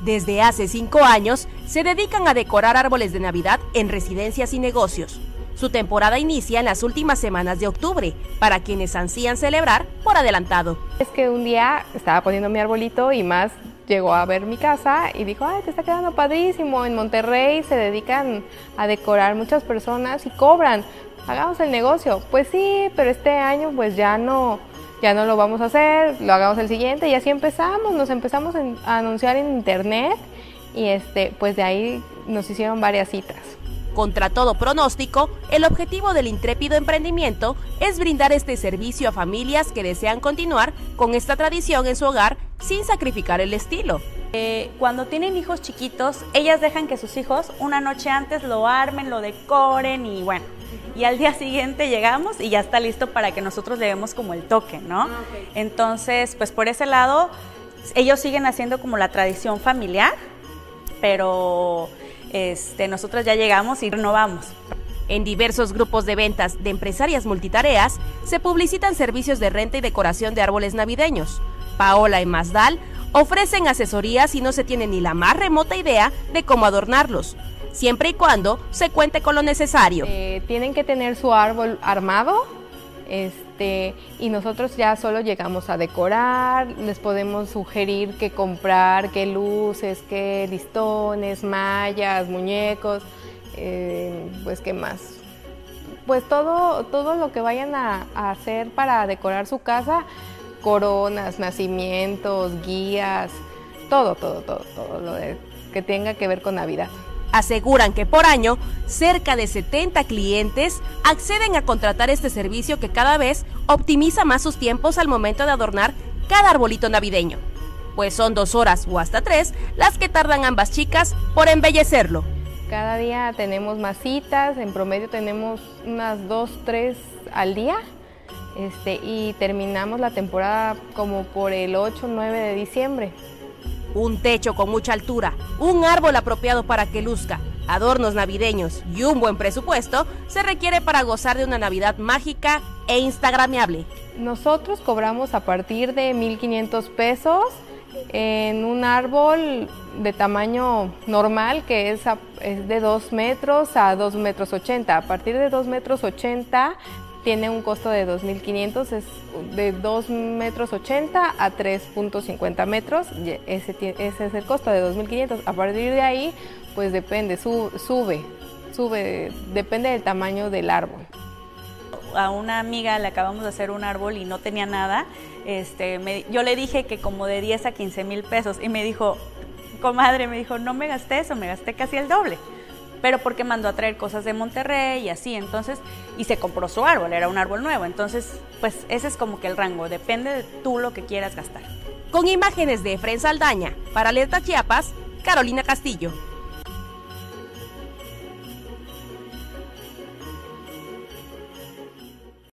Desde hace cinco años se dedican a decorar árboles de Navidad en residencias y negocios. Su temporada inicia en las últimas semanas de octubre, para quienes ansían celebrar por adelantado. Es que un día estaba poniendo mi arbolito y más llegó a ver mi casa y dijo, ay, te está quedando padrísimo. En Monterrey se dedican a decorar muchas personas y cobran. Hagamos el negocio. Pues sí, pero este año pues ya no, ya no lo vamos a hacer, lo hagamos el siguiente y así empezamos, nos empezamos a anunciar en internet y este, pues de ahí nos hicieron varias citas. Contra todo pronóstico, el objetivo del intrépido emprendimiento es brindar este servicio a familias que desean continuar con esta tradición en su hogar sin sacrificar el estilo. Eh, cuando tienen hijos chiquitos, ellas dejan que sus hijos una noche antes lo armen, lo decoren y bueno, y al día siguiente llegamos y ya está listo para que nosotros le demos como el toque, ¿no? Ah, Entonces, pues por ese lado, ellos siguen haciendo como la tradición familiar, pero este, nosotros ya llegamos y renovamos. En diversos grupos de ventas de empresarias multitareas se publicitan servicios de renta y decoración de árboles navideños. Paola y Mazdal ofrecen asesorías y no se tiene ni la más remota idea de cómo adornarlos siempre y cuando se cuente con lo necesario. Eh, tienen que tener su árbol armado este, y nosotros ya solo llegamos a decorar, les podemos sugerir qué comprar, qué luces, qué listones, mallas, muñecos, eh, pues qué más. Pues todo, todo lo que vayan a, hacer para decorar su casa, coronas, nacimientos, guías, todo, todo, todo, todo lo que tenga que ver con Navidad. Aseguran que por año cerca de 70 clientes acceden a contratar este servicio que cada vez optimiza más sus tiempos al momento de adornar cada arbolito navideño, pues son dos horas o hasta tres las que tardan ambas chicas por embellecerlo. Cada día tenemos más citas, en promedio tenemos unas dos, tres al día. Este, y terminamos la temporada como por el 8 9 de diciembre un techo con mucha altura, un árbol apropiado para que luzca, adornos navideños y un buen presupuesto se requiere para gozar de una Navidad mágica e instagramiable. Nosotros cobramos a partir de 1.500 pesos en un árbol de tamaño normal que es, de 2 metros a 2 metros 80. A partir de 2 metros 80 tiene un costo de 2.500, es de 2 metros 80 a 3.50 metros, ese, ese, es el costo de 2.500. A partir de ahí, pues depende, sube, sube, depende del tamaño del árbol. A una amiga le acabamos de hacer un árbol y no tenía nada, este, yo le dije que como de 10 a 15 mil pesos y me dijo, comadre, me dijo, no me gasté eso, me gasté casi el doble pero porque mandó a traer cosas de Monterrey y así, entonces, y se compró su árbol, era un árbol nuevo, entonces, pues ese es como que el rango, depende de tú lo que quieras gastar. Con imágenes de Efren Saldaña, para Alerta Chiapas, Carolina Castillo.